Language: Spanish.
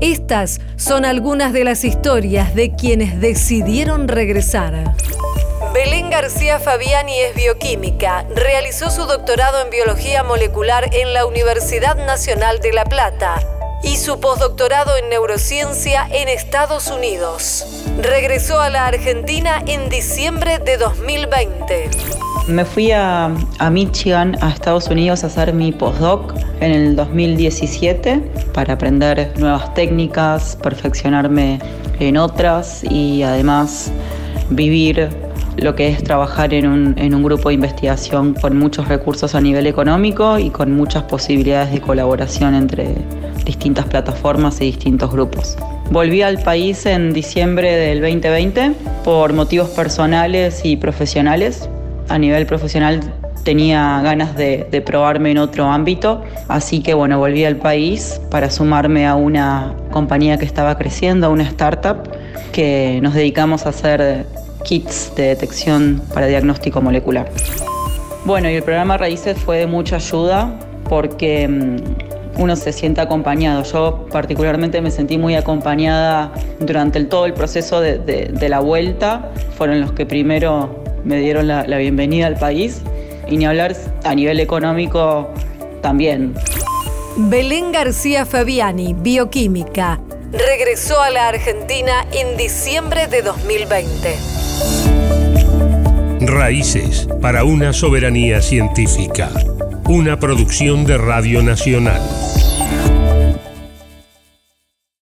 Estas son algunas de las historias de quienes decidieron regresar. Belén García Fabiani es bioquímica. Realizó su doctorado en biología molecular en la Universidad Nacional de La Plata y su postdoctorado en neurociencia en Estados Unidos. Regresó a la Argentina en diciembre de 2020. Me fui a, Michigan, a Estados Unidos, a hacer mi postdoc en el 2017 para aprender nuevas técnicas, perfeccionarme en otras y además vivir lo que es trabajar en un, en un, grupo de investigación con muchos recursos a nivel económico y con muchas posibilidades de colaboración entre distintas plataformas y distintos grupos. Volví al país en diciembre del 2020 por motivos personales y profesionales a nivel profesional tenía ganas de, probarme en otro ámbito, así que bueno, volví al país para sumarme a una compañía que estaba creciendo, a una startup que nos dedicamos a hacer kits de detección para diagnóstico molecular. Bueno, y el programa Raíces fue de mucha ayuda porque mm, uno se siente acompañado. Yo particularmente me sentí muy acompañada durante todo el proceso de la vuelta. Fueron los que primero me dieron la, bienvenida al país y ni hablar a nivel económico también. Belén García Fabiani, bioquímica, regresó a la Argentina en diciembre de 2020. Raíces para una soberanía científica. Una producción de Radio Nacional.